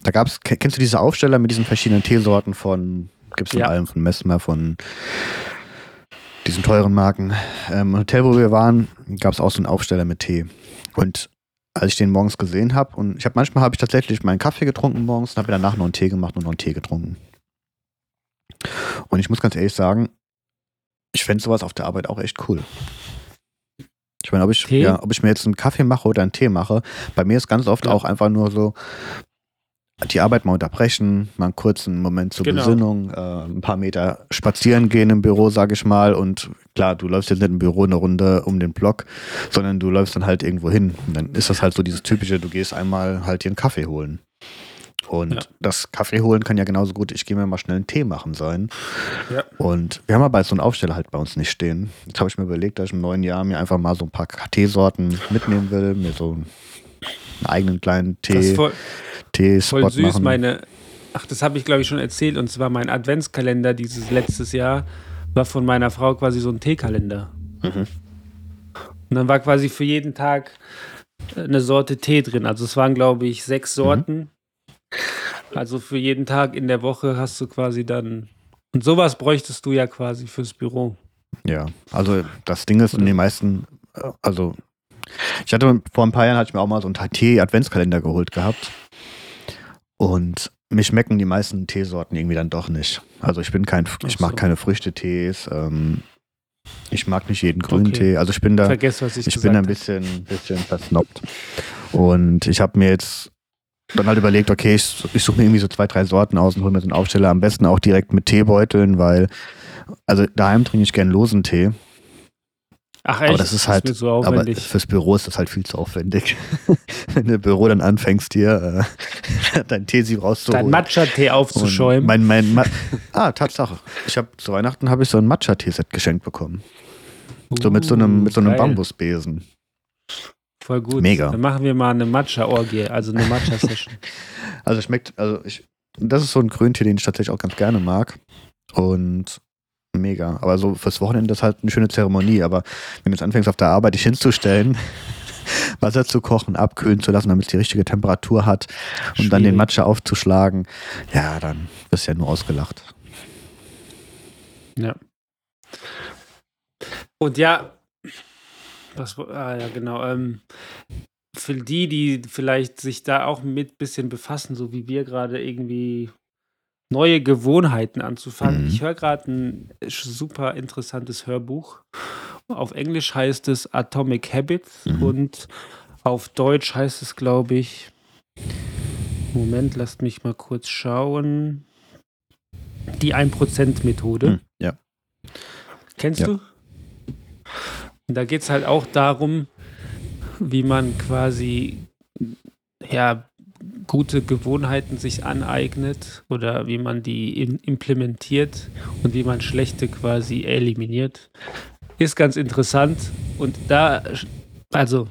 da gab's, kennst du diese Aufsteller mit diesen verschiedenen Teesorten von, gibt es von ja. allem, von Messmer, von diesen teuren Marken. Ähm, Im Hotel, wo wir waren, gab es auch so einen Aufsteller mit Tee. Und als ich den morgens gesehen habe. Und ich habe manchmal habe ich tatsächlich meinen Kaffee getrunken morgens und habe danach noch einen Tee gemacht und noch einen Tee getrunken. Und ich muss ganz ehrlich sagen, ich fände sowas auf der Arbeit auch echt cool. Ich meine, ob ich, ja, ob ich mir jetzt einen Kaffee mache oder einen Tee mache, bei mir ist ganz oft Ja. auch einfach nur so, die Arbeit mal unterbrechen, mal einen kurzen Moment zur Genau. Besinnung, äh, ein paar Meter spazieren gehen im Büro, sage ich mal. Und klar, du läufst jetzt nicht im Büro eine Runde um den Block, sondern du läufst dann halt irgendwo hin. Und dann ist das halt so dieses typische, du gehst einmal halt dir einen Kaffee holen. Und Ja. das Kaffee holen kann ja genauso gut, ich gehe mir mal schnell einen Tee machen sein. Ja. Und wir haben aber so einen Aufsteller halt bei uns nicht stehen. Jetzt habe ich mir überlegt, dass ich im neuen Jahr mir einfach mal so ein paar Teesorten mitnehmen will, mir so einen eigenen kleinen Das ist Tee, voll, Teespot voll süß. machen. Meine, ach, das habe ich glaube ich schon erzählt. Und zwar mein Adventskalender dieses letztes Jahr war von meiner Frau quasi so ein Teekalender. Mhm. Und dann war quasi für jeden Tag äh, eine Sorte Tee drin. Also es waren glaube ich Mhm. sechs Sorten. Also für jeden Tag in der Woche hast du quasi dann. Und sowas bräuchtest du ja quasi fürs Büro. Ja, also das Ding ist, in den meisten, äh, also ich hatte vor ein paar Jahren hatte ich mir auch mal so einen Tee-Adventskalender geholt gehabt. Und mich schmecken die meisten Teesorten irgendwie dann doch nicht. Also ich bin kein, ich Ach mag so. keine Früchtetees, ähm, ich mag nicht jeden grünen Okay. Tee. Also ich bin da, Vergesst, ich, ich bin ein habe. bisschen, bisschen versnobbt. Und ich habe mir jetzt dann halt überlegt, okay, ich, ich suche mir irgendwie so zwei, drei Sorten aus und hole mir so einen Aufsteller. Am besten auch direkt mit Teebeuteln, weil, also daheim trinke ich gern losen Tee. Ach echt? aber das ist halt- mir so Aber fürs Büro ist das halt viel zu aufwendig. Wenn du im Büro dann anfängst, hier äh, dein Teesieb Dein rauszuholen. Matcha-Tee Und aufzuschäumen. Mein, mein, Ma ah, Tatsache. Ich habe zu Weihnachten habe ich so ein Matcha-Teeset geschenkt bekommen. So mit so einem, mit so einem Uh, geil. Bambusbesen. Voll gut. Mega. Dann machen wir mal eine Matcha-Orgie, also eine Matcha-Session. Also schmeckt, also ich, das ist so ein Grüntee, den ich tatsächlich auch ganz gerne mag. Und mega. Aber so fürs Wochenende ist halt eine schöne Zeremonie. Aber wenn du jetzt anfängst, auf der Arbeit dich hinzustellen, Wasser zu kochen, abkühlen zu lassen, damit es die richtige Temperatur hat und dann den. Matcha aufzuschlagen, ja, dann wirst du ja nur ausgelacht. ja. Und ja, was, ah ja, genau. Ähm, für die, die vielleicht sich da auch mit bisschen befassen, so wie wir gerade irgendwie neue Gewohnheiten anzufangen. Mhm. Ich höre gerade ein super interessantes Hörbuch. Auf Englisch heißt es Atomic Habits Mhm. und auf Deutsch heißt es, glaube ich, Moment, lasst mich mal kurz schauen. Die 1%-Methode. Hm, ja. Kennst Ja. du? Und da geht es halt auch darum, wie man quasi ja, gute Gewohnheiten sich aneignet oder wie man die implementiert und wie man schlechte quasi eliminiert. Ist ganz interessant. Und da, also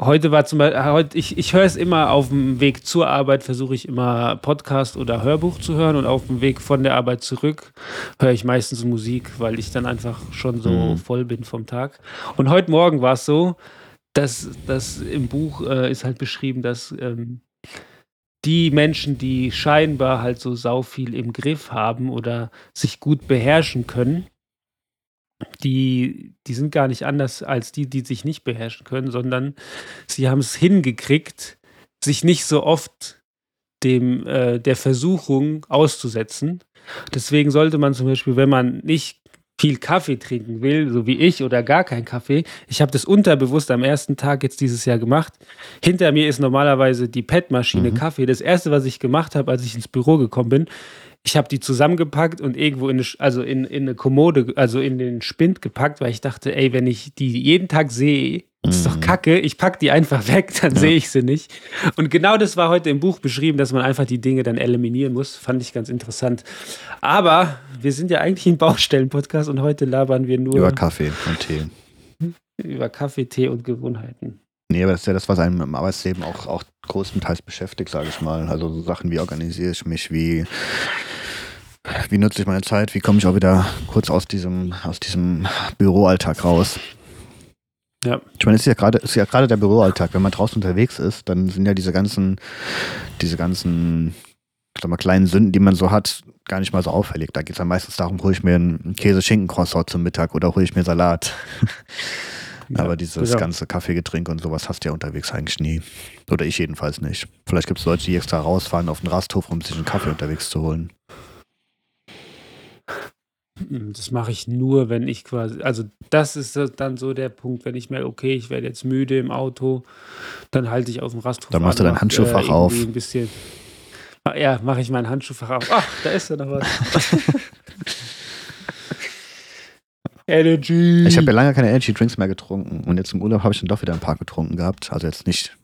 heute war zum Beispiel, heute, ich, ich höre es immer auf dem Weg zur Arbeit, versuche ich immer Podcast oder Hörbuch zu hören und auf dem Weg von der Arbeit zurück höre ich meistens Musik, weil ich dann einfach schon so Mhm. voll bin vom Tag. Und heute Morgen war es so, dass, dass im Buch äh, ist halt beschrieben, dass ähm, die Menschen, die scheinbar halt so sau viel im Griff haben oder sich gut beherrschen können, die, die sind gar nicht anders als die, die sich nicht beherrschen können, sondern sie haben es hingekriegt, sich nicht so oft dem äh, der Versuchung auszusetzen. Deswegen sollte man zum Beispiel, wenn man nicht viel Kaffee trinken will, so wie ich, oder gar kein Kaffee. Ich habe das unterbewusst am ersten Tag jetzt dieses Jahr gemacht. Hinter mir ist normalerweise die PET-Maschine Mhm. Kaffee. Das erste, was ich gemacht habe, als ich ins Büro gekommen bin, ich habe die zusammengepackt und irgendwo in eine, also in, in eine Kommode, also in den Spind gepackt, weil ich dachte, ey, wenn ich die jeden Tag sehe, ist doch Mhm. kacke, ich pack die einfach weg, dann Ja. sehe ich sie nicht. Und genau das war heute im Buch beschrieben, dass man einfach die Dinge dann eliminieren muss. Fand ich ganz interessant. Aber wir sind ja eigentlich ein Baustellen-Podcast und heute labern wir nur Über über, Kaffee und Tee. Kaffee, Tee und Gewohnheiten. Nee, aber das ist ja das, was einem im Arbeitsleben auch, auch größtenteils beschäftigt, sage ich mal. Also so Sachen wie organisiere ich mich, wie, wie nutze ich meine Zeit, wie komme ich auch wieder kurz aus diesem, aus diesem Büroalltag raus. Ja. Ich meine, es ist ja gerade, ist ja gerade der Büroalltag. Wenn man draußen unterwegs ist, dann sind ja diese ganzen, diese ganzen, ich sag mal, kleinen Sünden, die man so hat, gar nicht mal so auffällig. Da geht es dann meistens darum, hole ich mir einen Käse-Schinken-Croissant zum Mittag oder hole ich mir Salat. Ja, Aber dieses genau. ganze Kaffeegetränk und sowas hast du ja unterwegs eigentlich nie. Oder ich jedenfalls nicht. Vielleicht gibt es Leute, die extra rausfahren auf den Rasthof, um sich einen Kaffee unterwegs zu holen. Hm, das mache ich nur, wenn ich quasi also, das ist dann so der Punkt, wenn ich merke: „Okay, ich werde jetzt müde im Auto“, dann halte ich aufm Rasthof Dann machst du dein Handschuhfach äh, auf. irgendwie 'n bisschen ja, mache ich mein Handschuhfach auf. Ach, da ist ja noch was. Energy. Ich habe ja lange keine Energy Drinks mehr getrunken und jetzt im Urlaub habe ich dann doch wieder ein paar getrunken gehabt. Also jetzt nicht,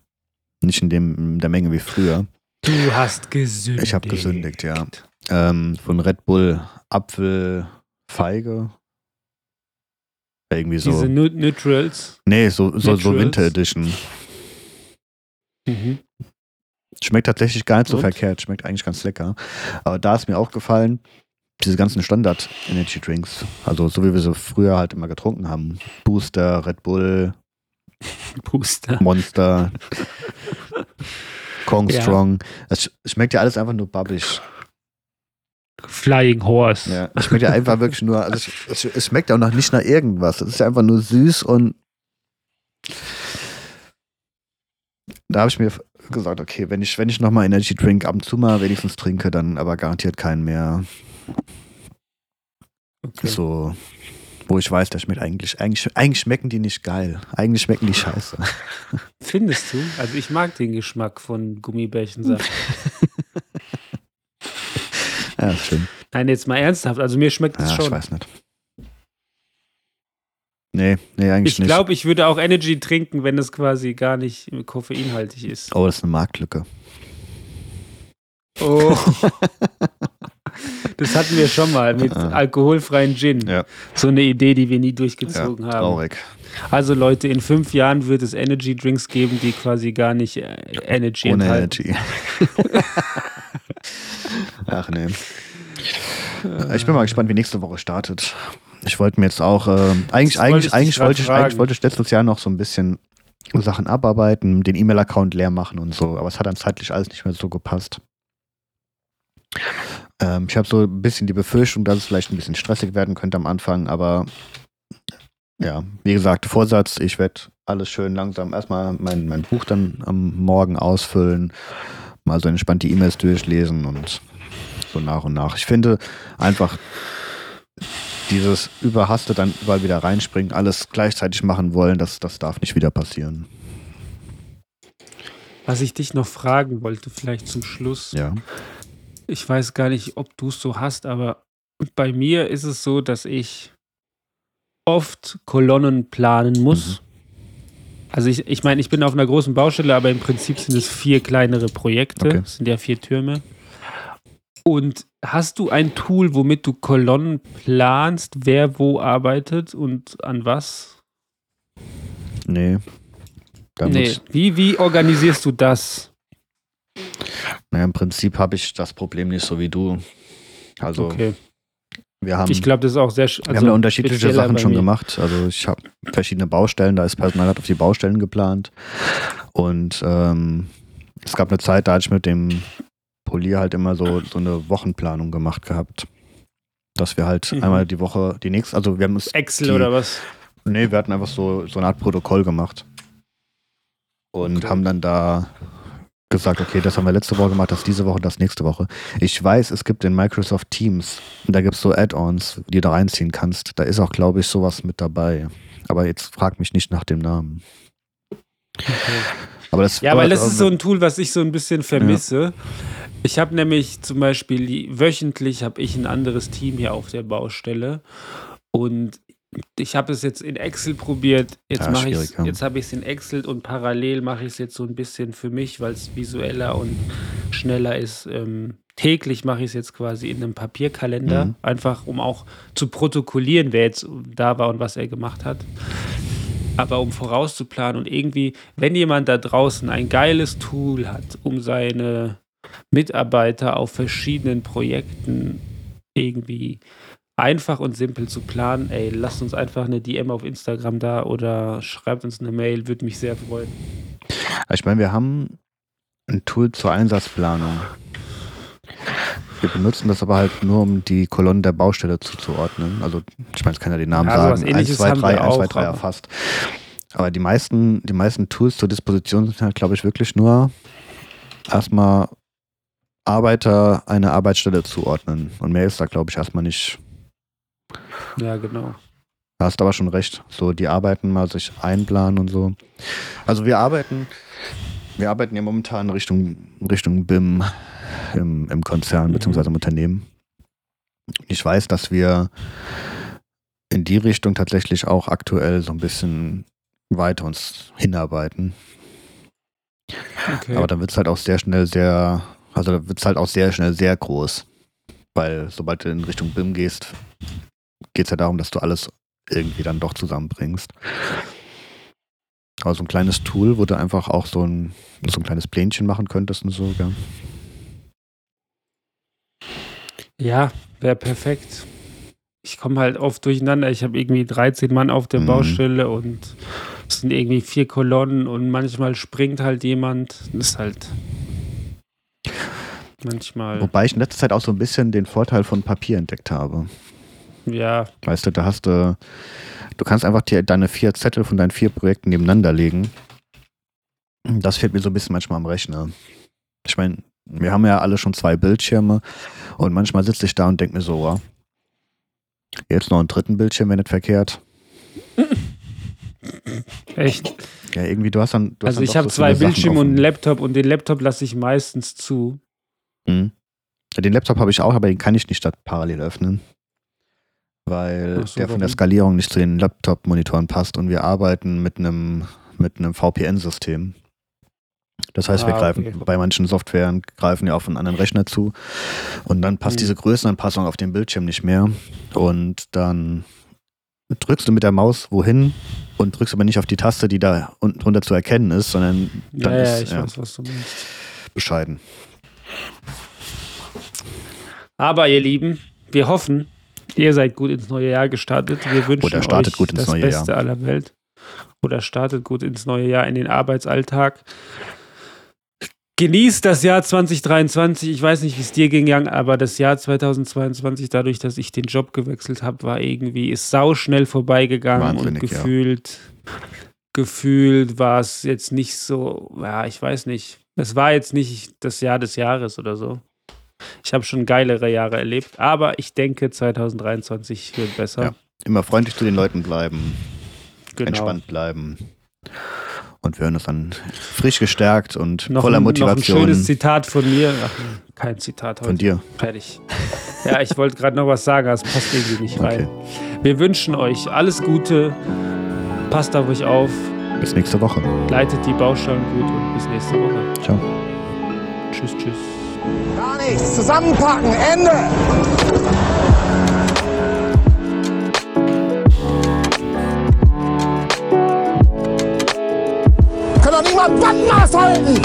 nicht in, dem, in der Menge wie früher. Du hast gesündigt. Ich habe gesündigt, ja. Ähm, von Red Bull Apfel Feige. Irgendwie so. Diese Nu Neutrals. nee, so, so, so. Winter Edition. Mhm. Schmeckt tatsächlich gar nicht so Und? verkehrt. Schmeckt eigentlich ganz lecker. Aber da ist mir auch gefallen, diese ganzen Standard Energy Drinks. Also so wie wir sie früher halt immer getrunken haben. Booster, Red Bull, Booster. Monster, Kong Ja. Strong. Es sch- schmeckt ja alles einfach nur babbig. Flying Horse. Ja, es schmeckt ja einfach wirklich nur, also es, es, es schmeckt auch noch nicht nach irgendwas. Es ist ja einfach nur süß und da habe ich mir gesagt, okay, wenn ich, wenn ich nochmal Energy Drink ab und zu mal wenigstens trinke, dann aber garantiert keinen mehr Okay. so, wo ich weiß, der schmeckt eigentlich, eigentlich, eigentlich schmecken die nicht geil. Eigentlich schmecken die scheiße. Findest du? Also ich mag den Geschmack von Gummibärchensaft. Ja, schön. Nein, jetzt mal ernsthaft. Also mir schmeckt es Ja, ich schon. weiß nicht. Nee, nee, eigentlich Ich nicht. glaube, ich würde auch Energy trinken, wenn es quasi gar nicht koffeinhaltig ist. oh, das ist eine Marktlücke. Oh. Das hatten wir schon mal mit Ah. alkoholfreien Gin. Ja. So eine Idee, die wir nie Ja, durchgezogen haben. traurig. Also Leute, in fünf Jahren wird es Energy Drinks geben, die quasi gar nicht äh, Energy Ohne enthalten. Energy. Ach nee. Ich bin mal gespannt, wie nächste Woche startet. Ich wollte mir jetzt auch, äh, eigentlich, Das eigentlich, eigentlich wollte ich, eigentlich wollte ich letztes Jahr noch so ein bisschen Sachen abarbeiten, den E-Mail-Account leer machen und so, aber es hat dann zeitlich alles nicht mehr so gepasst. Ähm, ich habe so ein bisschen die Befürchtung, dass es vielleicht ein bisschen stressig werden könnte am Anfang, aber ja, wie gesagt, Vorsatz, ich werde alles schön langsam erstmal mein, mein Buch dann am Morgen ausfüllen, mal so entspannt die E-Mails durchlesen und so nach und nach. Ich finde einfach dieses Überhaste dann überall wieder reinspringen, alles gleichzeitig machen wollen, das, das darf nicht wieder passieren. Was ich dich noch fragen wollte, vielleicht zum Schluss. Ja. Ich weiß gar nicht, ob du es so hast, aber bei mir ist es so, dass ich oft Kolonnen planen muss. Also ich, ich meine, ich bin auf einer großen Baustelle, aber im Prinzip sind es vier kleinere Projekte. Okay. Es sind ja vier Türme. Und hast du ein Tool, womit du Kolonnen planst, wer wo arbeitet und an was? Nee. Nee. Wie, wie organisierst du das? Naja, im Prinzip habe ich das Problem nicht so wie du. Also Okay. wir haben, Ich glaube, das ist auch sehr sch- wir also haben da unterschiedliche spezieller Sachen schon gemacht. Also ich habe verschiedene Baustellen, da ist Personal hat auf die Baustellen geplant. Und ähm, es gab eine Zeit, da hatte ich mit dem Polier halt immer so, so eine Wochenplanung gemacht gehabt. Dass wir halt Mhm. einmal die Woche, die nächste, also wir haben uns Excel die- oder was? Nee, wir hatten einfach so, so eine Art Protokoll gemacht. Und Okay. haben dann da gesagt, okay, das haben wir letzte Woche gemacht, das diese Woche, das nächste Woche. Ich weiß, es gibt in Microsoft Teams, da gibt es so Add-ons, die du reinziehen kannst. Da ist auch, glaube ich, sowas mit dabei. Aber jetzt frag mich nicht nach dem Namen. Aber das, Ja, aber weil das ist so ein Tool, was ich so ein bisschen vermisse. Ich habe nämlich zum Beispiel wöchentlich habe ich ein anderes Team hier auf der Baustelle und ich habe es jetzt in Excel probiert. Jetzt Ja, mache ich ja. jetzt habe ich es in Excel und parallel mache ich es jetzt so ein bisschen für mich, weil es visueller und schneller ist. Ähm, täglich mache ich es jetzt quasi in einem Papierkalender, Mhm. einfach um auch zu protokollieren, wer jetzt da war und was er gemacht hat. Aber um vorauszuplanen und irgendwie, wenn jemand da draußen ein geiles Tool hat, um seine Mitarbeiter auf verschiedenen Projekten irgendwie einfach und simpel zu planen, ey, lasst uns einfach eine DM auf Instagram da oder schreibt uns eine Mail, würde mich sehr freuen. Ich meine, wir haben ein Tool zur Einsatzplanung. Wir benutzen das aber halt nur, um die Kolonnen der Baustelle zuzuordnen. Also, ich meine, es kann ja den Namen Ja, sagen. 1, Ähnliches 2, haben 3, wir 1, 2, auch, 3 aber- erfasst. Aber die meisten, die meisten Tools zur Disposition sind halt, glaube ich, wirklich nur erstmal Arbeiter eine Arbeitsstelle zuordnen. Und mehr ist da, glaube ich, erstmal nicht, Ja, genau. Da hast aber schon recht. So, die arbeiten mal sich einplanen und so. Also wir arbeiten, wir arbeiten ja momentan Richtung, Richtung BIM im, im Konzern Mhm. beziehungsweise im Unternehmen. Ich weiß, dass wir in die Richtung tatsächlich auch aktuell so ein bisschen weiter uns hinarbeiten. Okay. Aber dann wird es halt auch sehr schnell sehr, also da wird es halt auch sehr schnell sehr groß. Weil sobald du in Richtung BIM gehst, geht es ja darum, dass du alles irgendwie dann doch zusammenbringst. Aber so ein kleines Tool, wo du einfach auch so ein, so ein kleines Plänchen machen könntest und so, gell? Ja, wäre perfekt. Ich komme halt oft durcheinander. Ich habe irgendwie 13 Mann auf der Mhm. Baustelle und es sind irgendwie vier Kolonnen und manchmal springt halt jemand. Das ist halt manchmal, Wobei ich in letzter Zeit auch so ein bisschen den Vorteil von Papier entdeckt habe. Ja, Weißt du, da hast du, du kannst einfach die, deine vier Zettel von deinen vier Projekten nebeneinander legen. Das fehlt mir so ein bisschen manchmal am Rechner. Ich meine, wir haben ja alle schon zwei Bildschirme und manchmal sitze ich da und denke mir so, wow, jetzt noch einen dritten Bildschirm, wenn nicht verkehrt. echt. Ja, irgendwie, du hast dann. Du hast Also dann ich habe so zwei Bildschirme und einen. Laptop und den Laptop lasse ich meistens zu. Mhm. Den Laptop habe ich auch, aber den kann ich nicht statt parallel öffnen. Weil so, der von der? Skalierung nicht zu den Laptop-Monitoren passt und wir arbeiten mit einem mit einem VPN-System. Das heißt, wir Ah, greifen okay. bei manchen Softwaren greifen ja auf einen anderen Rechner zu und dann passt Mhm. diese Größenanpassung auf dem Bildschirm nicht mehr und dann drückst du mit der Maus wohin und drückst aber nicht auf die Taste, die da unten drunter zu erkennen ist, sondern dann Ja, ja, ist ja, weiß, meinst. bescheiden. Aber ihr Lieben, wir hoffen, ihr seid gut ins neue Jahr gestartet. Wir wünschen Oder startet euch gut ins das neue Beste Jahr. aller Welt. Oder startet gut ins neue Jahr, in den Arbeitsalltag. Genießt das Jahr 2023. Ich weiß nicht, wie es dir ging, Jan, aber das Jahr 2022, dadurch, dass ich den Job gewechselt habe, war irgendwie, ist sauschnell vorbeigegangen Wahnsinnig, und ja. gefühlt, gefühlt war es jetzt nicht so, ja, ich weiß nicht. Es war jetzt nicht das Jahr des Jahres oder so. Ich habe schon geilere Jahre erlebt, aber ich denke, 2023 wird besser. Ja, Immer freundlich zu den Leuten bleiben, genau. entspannt bleiben. Und wir hören uns dann frisch gestärkt und Noch voller ein, Noch ein Motivation schönes Zitat von mir. Ach, kein Zitat heute. von dir. Fertig. Ja, ich wollte gerade noch was sagen, aber es passt irgendwie nicht rein. Okay. Wir wünschen euch alles Gute. Passt auf euch auf. Bis nächste Woche. Leitet die Baustellen gut und bis nächste Woche. Ciao. Tschüss, tschüss. Gar nichts. Zusammenpacken. Ende. Können doch nicht mal Bandmaß halten.